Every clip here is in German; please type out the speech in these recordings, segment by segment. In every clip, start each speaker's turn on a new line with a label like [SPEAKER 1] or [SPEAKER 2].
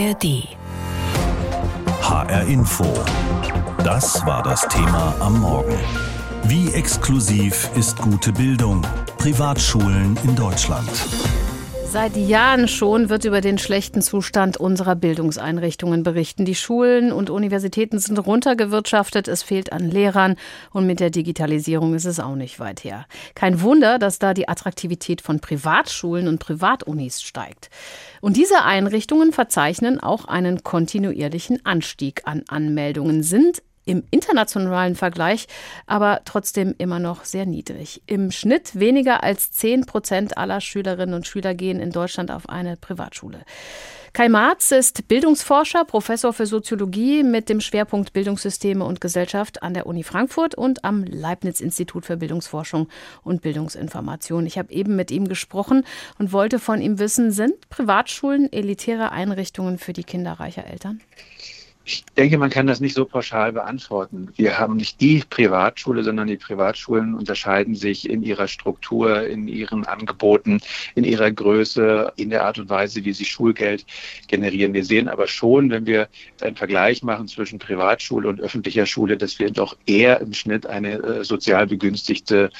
[SPEAKER 1] ARD.
[SPEAKER 2] HR Info. Das war das Thema am Morgen. Wie exklusiv ist gute Bildung? Privatschulen in Deutschland.
[SPEAKER 3] Seit Jahren schon wird über den schlechten Zustand unserer Bildungseinrichtungen berichten. Die Schulen und Universitäten sind runtergewirtschaftet, es fehlt an Lehrern und mit der Digitalisierung ist es auch nicht weit her. Kein Wunder, dass da die Attraktivität von Privatschulen und Privatunis steigt. Und diese Einrichtungen verzeichnen auch einen kontinuierlichen Anstieg an Anmeldungen, sind im internationalen Vergleich aber trotzdem immer noch sehr niedrig. Im Schnitt weniger als 10 Prozent aller Schülerinnen und Schüler gehen in Deutschland auf eine Privatschule. Kai Marz ist Bildungsforscher, Professor für Soziologie mit dem Schwerpunkt Bildungssysteme und Gesellschaft an der Uni Frankfurt und am Leibniz-Institut für Bildungsforschung und Bildungsinformation. Ich habe eben mit ihm gesprochen und wollte von ihm wissen, sind Privatschulen elitäre Einrichtungen für die Kinder reicher Eltern?
[SPEAKER 4] Ich denke, man kann das nicht so pauschal beantworten. Wir haben nicht die Privatschule, sondern die Privatschulen unterscheiden sich in ihrer Struktur, in ihren Angeboten, in ihrer Größe, in der Art und Weise, wie sie Schulgeld generieren. Wir sehen aber schon, wenn wir einen Vergleich machen zwischen Privatschule und öffentlicher Schule, dass wir doch eher im Schnitt eine äh, sozial begünstigte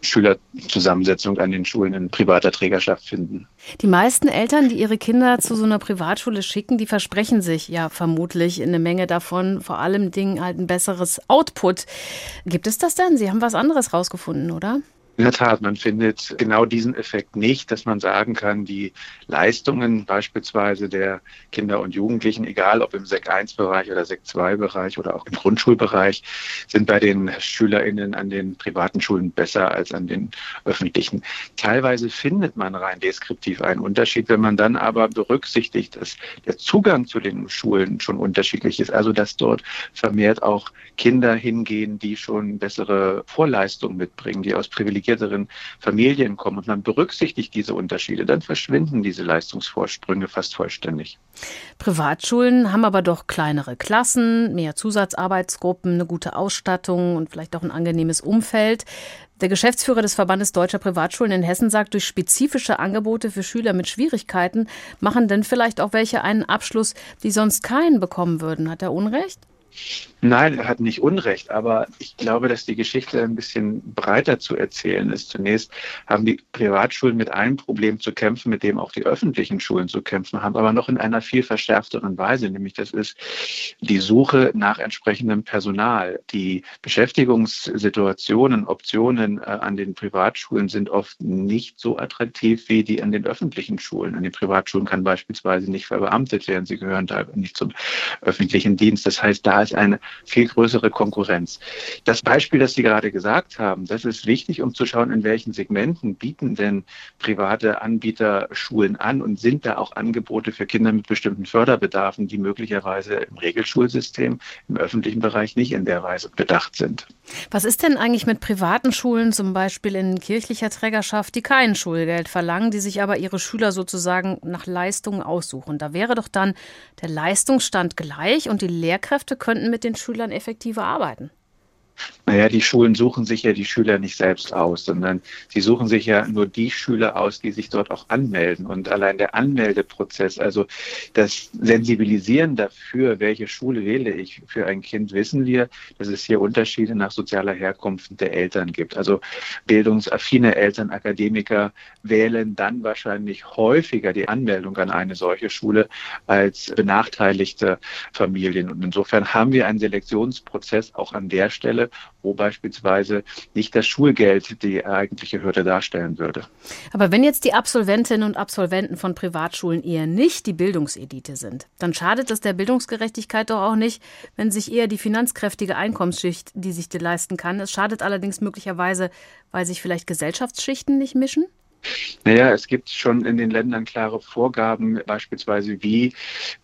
[SPEAKER 4] Schülerzusammensetzung an den Schulen in privater Trägerschaft finden.
[SPEAKER 3] Die meisten Eltern, die ihre Kinder zu so einer Privatschule schicken, die versprechen sich ja vermutlich eine Menge davon, vor allem Dingen halt ein besseres Output. Gibt es das denn? Sie haben was anderes rausgefunden, oder?
[SPEAKER 4] In der Tat, man findet genau diesen Effekt nicht, dass man sagen kann, die Leistungen beispielsweise der Kinder und Jugendlichen, egal ob im Sek 1-Bereich oder Sek 2-Bereich oder auch im Grundschulbereich, sind bei den SchülerInnen an den privaten Schulen besser als an den öffentlichen. Teilweise findet man rein deskriptiv einen Unterschied, wenn man dann aber berücksichtigt, dass der Zugang zu den Schulen schon unterschiedlich ist, also dass dort vermehrt auch Kinder hingehen, die schon bessere Vorleistungen mitbringen, die aus privilegierten privilegierteren Familien kommen und man berücksichtigt diese Unterschiede, dann verschwinden diese Leistungsvorsprünge fast vollständig.
[SPEAKER 3] Privatschulen haben aber doch kleinere Klassen, mehr Zusatzarbeitsgruppen, eine gute Ausstattung und vielleicht auch ein angenehmes Umfeld. Der Geschäftsführer des Verbandes Deutscher Privatschulen in Hessen sagt, durch spezifische Angebote für Schüler mit Schwierigkeiten machen denn vielleicht auch welche einen Abschluss, die sonst keinen bekommen würden. Hat er Unrecht?
[SPEAKER 4] Nein, er hat nicht Unrecht, aber ich glaube, dass die Geschichte ein bisschen breiter zu erzählen ist. Zunächst haben die Privatschulen mit einem Problem zu kämpfen, mit dem auch die öffentlichen Schulen zu kämpfen haben, aber noch in einer viel verschärfteren Weise, nämlich das ist die Suche nach entsprechendem Personal. Die Beschäftigungssituationen, Optionen äh, an den Privatschulen sind oft nicht so attraktiv wie die an den öffentlichen Schulen. An den Privatschulen kann beispielsweise nicht verbeamtet werden, sie gehören da nicht zum öffentlichen Dienst. Das heißt, da ist eine viel größere Konkurrenz. Das Beispiel, das Sie gerade gesagt haben, das ist wichtig, um zu schauen, in welchen Segmenten bieten denn private Anbieter Schulen an und sind da auch Angebote für Kinder mit bestimmten Förderbedarfen, die möglicherweise im Regelschulsystem, im öffentlichen Bereich nicht in der Weise bedacht sind.
[SPEAKER 3] Was ist denn eigentlich mit privaten Schulen, zum Beispiel in kirchlicher Trägerschaft, die kein Schulgeld verlangen, die sich aber ihre Schüler sozusagen nach Leistungen aussuchen? Da wäre doch dann der Leistungsstand gleich und die Lehrkräfte könnten mit den Schülern effektiver arbeiten.
[SPEAKER 4] Naja, die Schulen suchen sich ja die Schüler nicht selbst aus, sondern sie suchen sich ja nur die Schüler aus, die sich dort auch anmelden. Und allein der Anmeldeprozess, also das Sensibilisieren dafür, welche Schule wähle ich für ein Kind, wissen wir, dass es hier Unterschiede nach sozialer Herkunft der Eltern gibt. Also bildungsaffine Eltern, Akademiker wählen dann wahrscheinlich häufiger die Anmeldung an eine solche Schule als benachteiligte Familien. Und insofern haben wir einen Selektionsprozess auch an der Stelle, wo beispielsweise nicht das Schulgeld die eigentliche Hürde darstellen würde.
[SPEAKER 3] Aber wenn jetzt die Absolventinnen und Absolventen von Privatschulen eher nicht die Bildungsedite sind, dann schadet es der Bildungsgerechtigkeit doch auch nicht, wenn sich eher die finanzkräftige Einkommensschicht, die sich die leisten kann. Es schadet allerdings möglicherweise, weil sich vielleicht Gesellschaftsschichten nicht mischen?
[SPEAKER 4] Naja, es gibt schon in den Ländern klare Vorgaben, beispielsweise wie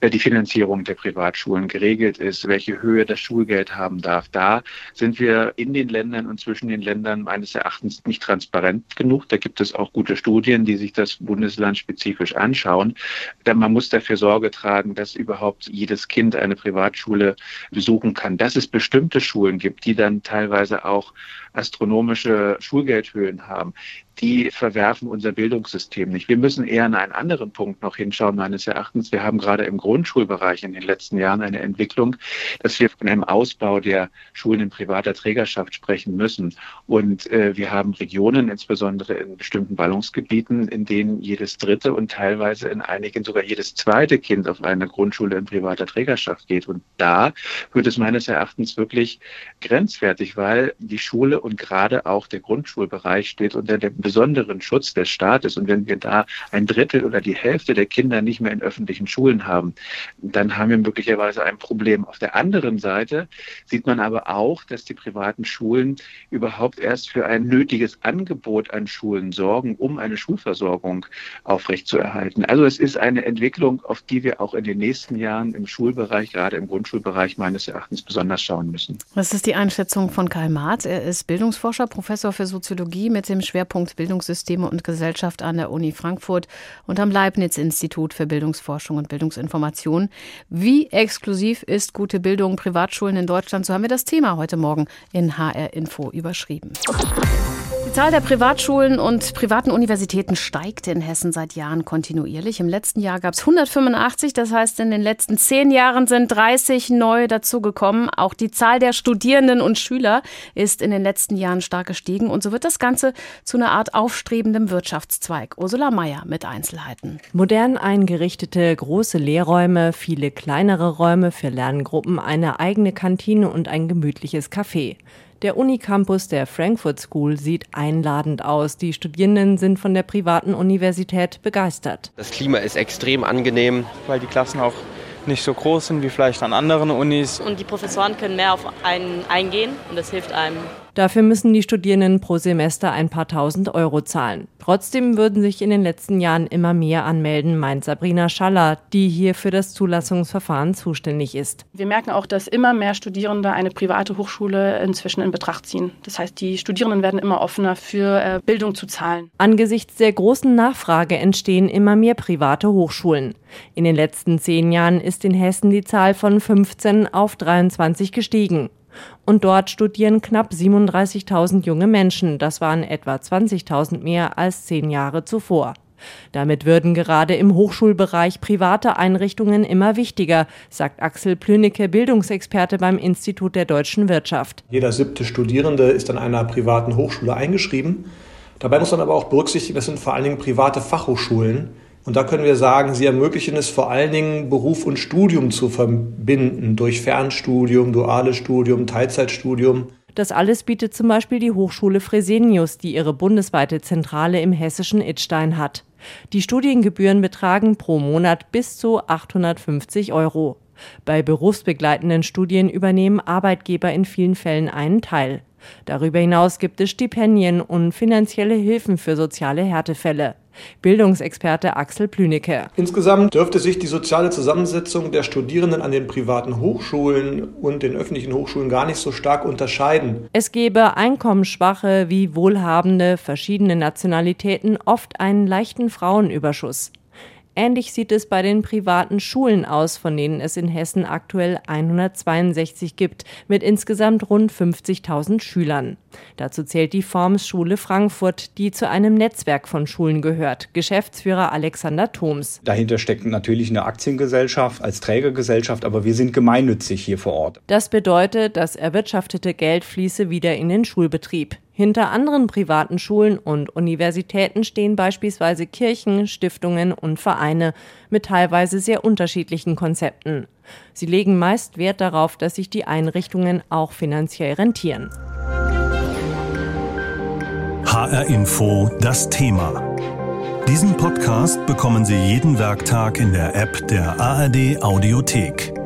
[SPEAKER 4] äh, die Finanzierung der Privatschulen geregelt ist, welche Höhe das Schulgeld haben darf. Da sind wir in den Ländern und zwischen den Ländern meines Erachtens nicht transparent genug. Da gibt es auch gute Studien, die sich das Bundesland spezifisch anschauen. Denn man muss dafür Sorge tragen, dass überhaupt jedes Kind eine Privatschule besuchen kann. Dass es bestimmte Schulen gibt, die dann teilweise auch astronomische Schulgeldhöhen haben die verwerfen unser Bildungssystem nicht. Wir müssen eher an einen anderen Punkt noch hinschauen, meines Erachtens. Wir haben gerade im Grundschulbereich in den letzten Jahren eine Entwicklung, dass wir von einem Ausbau der Schulen in privater Trägerschaft sprechen müssen. Und äh, wir haben Regionen, insbesondere in bestimmten Ballungsgebieten, in denen jedes dritte und teilweise in einigen sogar jedes zweite Kind auf eine Grundschule in privater Trägerschaft geht. Und da wird es meines Erachtens wirklich grenzwertig, weil die Schule und gerade auch der Grundschulbereich steht unter dem besonderen Schutz des Staates. Und wenn wir da ein Drittel oder die Hälfte der Kinder nicht mehr in öffentlichen Schulen haben, dann haben wir möglicherweise ein Problem. Auf der anderen Seite sieht man aber auch, dass die privaten Schulen überhaupt erst für ein nötiges Angebot an Schulen sorgen, um eine Schulversorgung aufrechtzuerhalten. Also es ist eine Entwicklung, auf die wir auch in den nächsten Jahren im Schulbereich, gerade im Grundschulbereich meines Erachtens besonders schauen müssen.
[SPEAKER 3] Das ist die Einschätzung von Karl Marz. Er ist Bildungsforscher, Professor für Soziologie mit dem Schwerpunkt Bildungssysteme und Gesellschaft an der Uni Frankfurt und am Leibniz-Institut für Bildungsforschung und Bildungsinformation. Wie exklusiv ist gute Bildung Privatschulen in Deutschland? So haben wir das Thema heute Morgen in HR Info überschrieben. Die Zahl der Privatschulen und privaten Universitäten steigt in Hessen seit Jahren kontinuierlich. Im letzten Jahr gab es 185, das heißt in den letzten zehn Jahren sind 30 neu dazugekommen. Auch die Zahl der Studierenden und Schüler ist in den letzten Jahren stark gestiegen und so wird das Ganze zu einer Art aufstrebendem Wirtschaftszweig. Ursula Mayer mit Einzelheiten.
[SPEAKER 1] Modern eingerichtete große Lehrräume, viele kleinere Räume für Lerngruppen, eine eigene Kantine und ein gemütliches Café. Der Unicampus der Frankfurt School sieht einladend aus. Die Studierenden sind von der privaten Universität begeistert.
[SPEAKER 5] Das Klima ist extrem angenehm.
[SPEAKER 6] Weil die Klassen auch nicht so groß sind wie vielleicht an anderen Unis.
[SPEAKER 7] Und die Professoren können mehr auf einen eingehen und das hilft einem
[SPEAKER 1] Dafür müssen die Studierenden pro Semester ein paar tausend Euro zahlen. Trotzdem würden sich in den letzten Jahren immer mehr anmelden, meint Sabrina Schaller, die hier für das Zulassungsverfahren zuständig ist.
[SPEAKER 8] Wir merken auch, dass immer mehr Studierende eine private Hochschule inzwischen in Betracht ziehen. Das heißt, die Studierenden werden immer offener für äh, Bildung zu zahlen.
[SPEAKER 1] Angesichts der großen Nachfrage entstehen immer mehr private Hochschulen. In den letzten zehn Jahren ist in Hessen die Zahl von 15 auf 23 gestiegen. Und dort studieren knapp 37.000 junge Menschen. Das waren etwa 20.000 mehr als zehn Jahre zuvor. Damit würden gerade im Hochschulbereich private Einrichtungen immer wichtiger, sagt Axel Plünicke, Bildungsexperte beim Institut der deutschen Wirtschaft.
[SPEAKER 9] Jeder siebte Studierende ist an einer privaten Hochschule eingeschrieben. Dabei muss man aber auch berücksichtigen, das sind vor allen Dingen private Fachhochschulen. Und da können wir sagen, sie ermöglichen es vor allen Dingen, Beruf und Studium zu verbinden durch Fernstudium, duales Studium, Teilzeitstudium.
[SPEAKER 1] Das alles bietet zum Beispiel die Hochschule Fresenius, die ihre bundesweite Zentrale im hessischen Idstein hat. Die Studiengebühren betragen pro Monat bis zu 850 Euro. Bei berufsbegleitenden Studien übernehmen Arbeitgeber in vielen Fällen einen Teil. Darüber hinaus gibt es Stipendien und finanzielle Hilfen für soziale Härtefälle. Bildungsexperte Axel Plünicke.
[SPEAKER 9] Insgesamt dürfte sich die soziale Zusammensetzung der Studierenden an den privaten Hochschulen und den öffentlichen Hochschulen gar nicht so stark unterscheiden.
[SPEAKER 1] Es gebe einkommensschwache wie wohlhabende, verschiedene Nationalitäten oft einen leichten Frauenüberschuss. Ähnlich sieht es bei den privaten Schulen aus, von denen es in Hessen aktuell 162 gibt, mit insgesamt rund 50.000 Schülern. Dazu zählt die Formsschule Frankfurt, die zu einem Netzwerk von Schulen gehört. Geschäftsführer Alexander Thoms.
[SPEAKER 10] Dahinter steckt natürlich eine Aktiengesellschaft als Trägergesellschaft, aber wir sind gemeinnützig hier vor Ort.
[SPEAKER 1] Das bedeutet, das erwirtschaftete Geld fließe wieder in den Schulbetrieb. Hinter anderen privaten Schulen und Universitäten stehen beispielsweise Kirchen, Stiftungen und Vereine mit teilweise sehr unterschiedlichen Konzepten. Sie legen meist Wert darauf, dass sich die Einrichtungen auch finanziell rentieren.
[SPEAKER 2] HR Info das Thema. Diesen Podcast bekommen Sie jeden Werktag in der App der ARD Audiothek.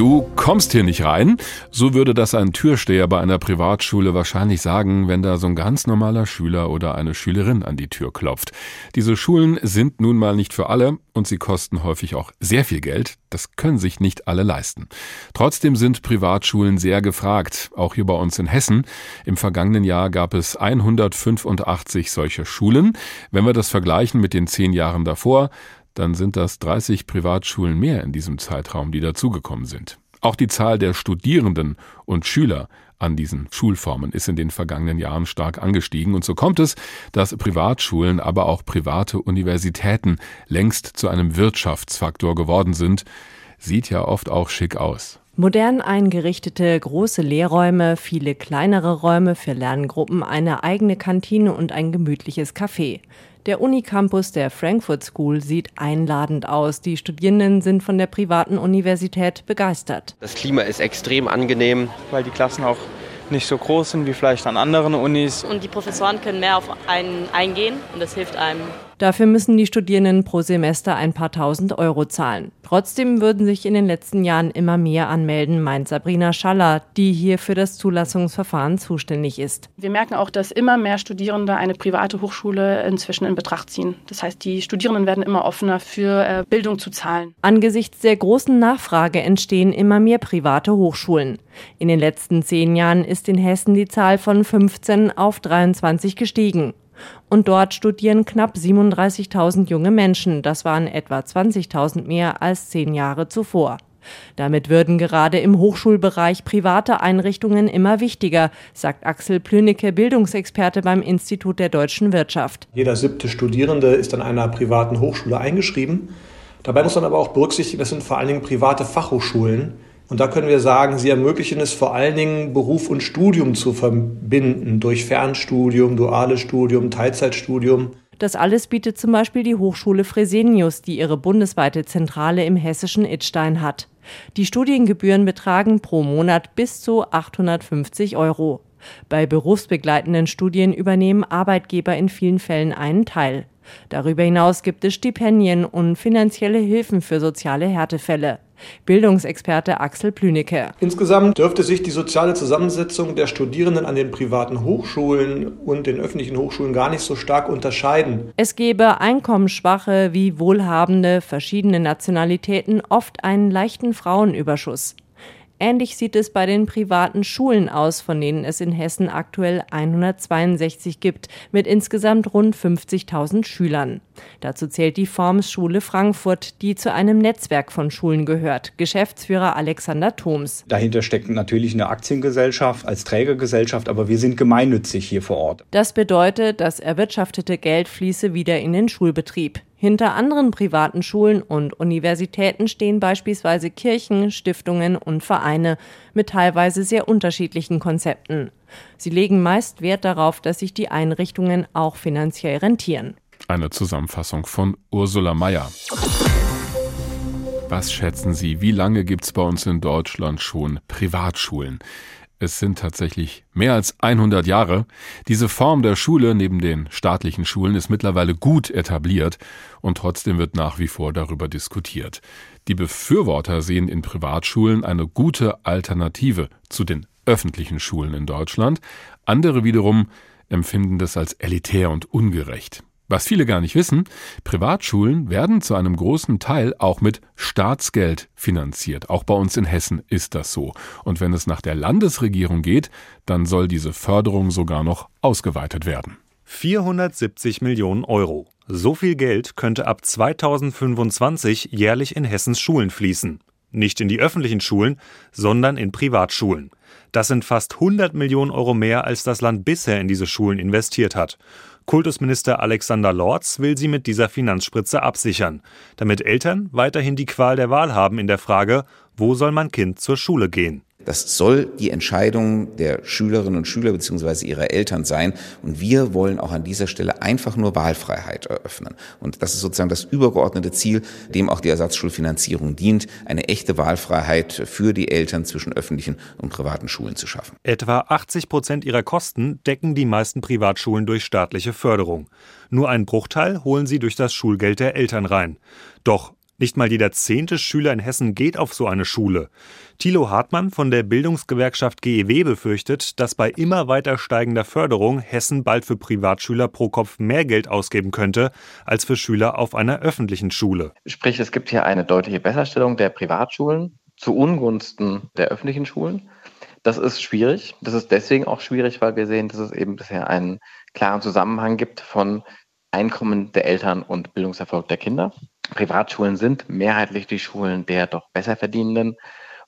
[SPEAKER 11] Du kommst hier nicht rein. So würde das ein Türsteher bei einer Privatschule wahrscheinlich sagen, wenn da so ein ganz normaler Schüler oder eine Schülerin an die Tür klopft. Diese Schulen sind nun mal nicht für alle und sie kosten häufig auch sehr viel Geld. Das können sich nicht alle leisten. Trotzdem sind Privatschulen sehr gefragt, auch hier bei uns in Hessen. Im vergangenen Jahr gab es 185 solche Schulen. Wenn wir das vergleichen mit den zehn Jahren davor, dann sind das 30 Privatschulen mehr in diesem Zeitraum, die dazugekommen sind. Auch die Zahl der Studierenden und Schüler an diesen Schulformen ist in den vergangenen Jahren stark angestiegen. Und so kommt es, dass Privatschulen, aber auch private Universitäten längst zu einem Wirtschaftsfaktor geworden sind. Sieht ja oft auch schick aus.
[SPEAKER 1] Modern eingerichtete große Lehrräume, viele kleinere Räume für Lerngruppen, eine eigene Kantine und ein gemütliches Café. Der Unicampus der Frankfurt School sieht einladend aus. Die Studierenden sind von der privaten Universität begeistert.
[SPEAKER 5] Das Klima ist extrem angenehm.
[SPEAKER 6] Weil die Klassen auch nicht so groß sind wie vielleicht an anderen Unis.
[SPEAKER 7] Und die Professoren können mehr auf einen eingehen und das hilft einem.
[SPEAKER 1] Dafür müssen die Studierenden pro Semester ein paar tausend Euro zahlen. Trotzdem würden sich in den letzten Jahren immer mehr anmelden, meint Sabrina Schaller, die hier für das Zulassungsverfahren zuständig ist.
[SPEAKER 8] Wir merken auch, dass immer mehr Studierende eine private Hochschule inzwischen in Betracht ziehen. Das heißt, die Studierenden werden immer offener für äh, Bildung zu zahlen.
[SPEAKER 1] Angesichts der großen Nachfrage entstehen immer mehr private Hochschulen. In den letzten zehn Jahren ist in Hessen die Zahl von 15 auf 23 gestiegen. Und dort studieren knapp 37.000 junge Menschen. Das waren etwa 20.000 mehr als zehn Jahre zuvor. Damit würden gerade im Hochschulbereich private Einrichtungen immer wichtiger, sagt Axel Plünecke, Bildungsexperte beim Institut der deutschen Wirtschaft.
[SPEAKER 9] Jeder siebte Studierende ist an einer privaten Hochschule eingeschrieben. Dabei muss man aber auch berücksichtigen, das sind vor allen Dingen private Fachhochschulen. Und da können wir sagen, sie ermöglichen es vor allen Dingen, Beruf und Studium zu verbinden durch Fernstudium, duales Studium, Teilzeitstudium.
[SPEAKER 1] Das alles bietet zum Beispiel die Hochschule Fresenius, die ihre bundesweite Zentrale im hessischen Idstein hat. Die Studiengebühren betragen pro Monat bis zu 850 Euro. Bei berufsbegleitenden Studien übernehmen Arbeitgeber in vielen Fällen einen Teil. Darüber hinaus gibt es Stipendien und finanzielle Hilfen für soziale Härtefälle. Bildungsexperte Axel Plünecke.
[SPEAKER 9] Insgesamt dürfte sich die soziale Zusammensetzung der Studierenden an den privaten Hochschulen und den öffentlichen Hochschulen gar nicht so stark unterscheiden.
[SPEAKER 1] Es gebe einkommensschwache wie wohlhabende, verschiedene Nationalitäten oft einen leichten Frauenüberschuss. Ähnlich sieht es bei den privaten Schulen aus, von denen es in Hessen aktuell 162 gibt, mit insgesamt rund 50.000 Schülern. Dazu zählt die Formsschule Frankfurt, die zu einem Netzwerk von Schulen gehört. Geschäftsführer Alexander Thoms.
[SPEAKER 10] Dahinter steckt natürlich eine Aktiengesellschaft als Trägergesellschaft, aber wir sind gemeinnützig hier vor Ort.
[SPEAKER 1] Das bedeutet, das erwirtschaftete Geld fließe wieder in den Schulbetrieb. Hinter anderen privaten Schulen und Universitäten stehen beispielsweise Kirchen, Stiftungen und Vereine mit teilweise sehr unterschiedlichen Konzepten. Sie legen meist Wert darauf, dass sich die Einrichtungen auch finanziell rentieren.
[SPEAKER 11] Eine Zusammenfassung von Ursula Mayer. Was schätzen Sie, wie lange gibt es bei uns in Deutschland schon Privatschulen? Es sind tatsächlich mehr als 100 Jahre. Diese Form der Schule neben den staatlichen Schulen ist mittlerweile gut etabliert und trotzdem wird nach wie vor darüber diskutiert. Die Befürworter sehen in Privatschulen eine gute Alternative zu den öffentlichen Schulen in Deutschland. Andere wiederum empfinden das als elitär und ungerecht. Was viele gar nicht wissen, Privatschulen werden zu einem großen Teil auch mit Staatsgeld finanziert. Auch bei uns in Hessen ist das so. Und wenn es nach der Landesregierung geht, dann soll diese Förderung sogar noch ausgeweitet werden.
[SPEAKER 12] 470 Millionen Euro. So viel Geld könnte ab 2025 jährlich in Hessens Schulen fließen. Nicht in die öffentlichen Schulen, sondern in Privatschulen. Das sind fast 100 Millionen Euro mehr, als das Land bisher in diese Schulen investiert hat. Kultusminister Alexander Lorz will sie mit dieser Finanzspritze absichern, damit Eltern weiterhin die Qual der Wahl haben in der Frage, wo soll mein Kind zur Schule gehen.
[SPEAKER 13] Das soll die Entscheidung der Schülerinnen und Schüler bzw. ihrer Eltern sein. Und wir wollen auch an dieser Stelle einfach nur Wahlfreiheit eröffnen. Und das ist sozusagen das übergeordnete Ziel, dem auch die Ersatzschulfinanzierung dient, eine echte Wahlfreiheit für die Eltern zwischen öffentlichen und privaten Schulen zu schaffen.
[SPEAKER 12] Etwa 80 Prozent ihrer Kosten decken die meisten Privatschulen durch staatliche Förderung. Nur einen Bruchteil holen sie durch das Schulgeld der Eltern rein. Doch nicht mal jeder zehnte Schüler in Hessen geht auf so eine Schule. Thilo Hartmann von der Bildungsgewerkschaft GEW befürchtet, dass bei immer weiter steigender Förderung Hessen bald für Privatschüler pro Kopf mehr Geld ausgeben könnte als für Schüler auf einer öffentlichen Schule.
[SPEAKER 14] Sprich, es gibt hier eine deutliche Besserstellung der Privatschulen zu Ungunsten der öffentlichen Schulen. Das ist schwierig. Das ist deswegen auch schwierig, weil wir sehen, dass es eben bisher einen klaren Zusammenhang gibt von Einkommen der Eltern und Bildungserfolg der Kinder. Privatschulen sind mehrheitlich die Schulen der doch besser verdienenden.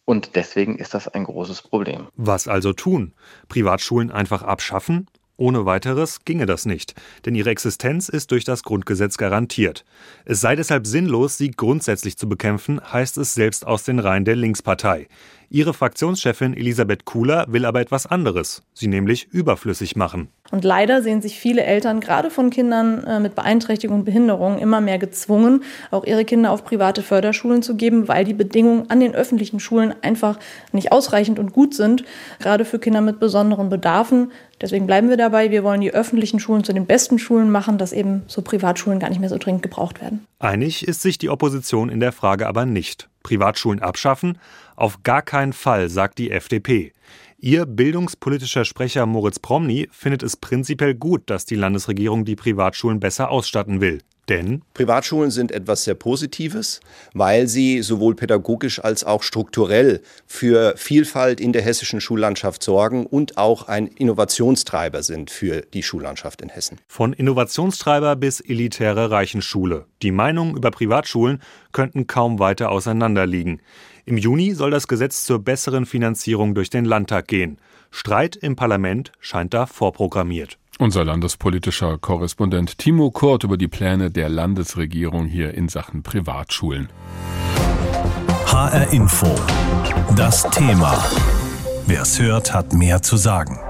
[SPEAKER 14] Und deswegen ist das ein großes Problem.
[SPEAKER 12] Was also tun? Privatschulen einfach abschaffen? Ohne weiteres ginge das nicht, denn ihre Existenz ist durch das Grundgesetz garantiert. Es sei deshalb sinnlos, sie grundsätzlich zu bekämpfen, heißt es selbst aus den Reihen der Linkspartei. Ihre Fraktionschefin Elisabeth Kuhler will aber etwas anderes, sie nämlich überflüssig machen.
[SPEAKER 15] Und leider sehen sich viele Eltern, gerade von Kindern äh, mit Beeinträchtigung und Behinderung, immer mehr gezwungen, auch ihre Kinder auf private Förderschulen zu geben, weil die Bedingungen an den öffentlichen Schulen einfach nicht ausreichend und gut sind, gerade für Kinder mit besonderen Bedarfen. Deswegen bleiben wir dabei. Wir wollen die öffentlichen Schulen zu den besten Schulen machen, dass eben so Privatschulen gar nicht mehr so dringend gebraucht werden.
[SPEAKER 12] Einig ist sich die Opposition in der Frage aber nicht. Privatschulen abschaffen? Auf gar keinen Fall, sagt die FDP. Ihr bildungspolitischer Sprecher Moritz Promny findet es prinzipiell gut, dass die Landesregierung die Privatschulen besser ausstatten will. Denn
[SPEAKER 16] Privatschulen sind etwas sehr Positives, weil sie sowohl pädagogisch als auch strukturell für Vielfalt in der hessischen Schullandschaft sorgen und auch ein Innovationstreiber sind für die Schullandschaft in Hessen.
[SPEAKER 12] Von Innovationstreiber bis elitäre Reichenschule. Die Meinungen über Privatschulen könnten kaum weiter auseinanderliegen. Im Juni soll das Gesetz zur besseren Finanzierung durch den Landtag gehen. Streit im Parlament scheint da vorprogrammiert.
[SPEAKER 11] Unser landespolitischer Korrespondent Timo Kurt über die Pläne der Landesregierung hier in Sachen Privatschulen.
[SPEAKER 2] HR Info. Das Thema. Wer es hört, hat mehr zu sagen.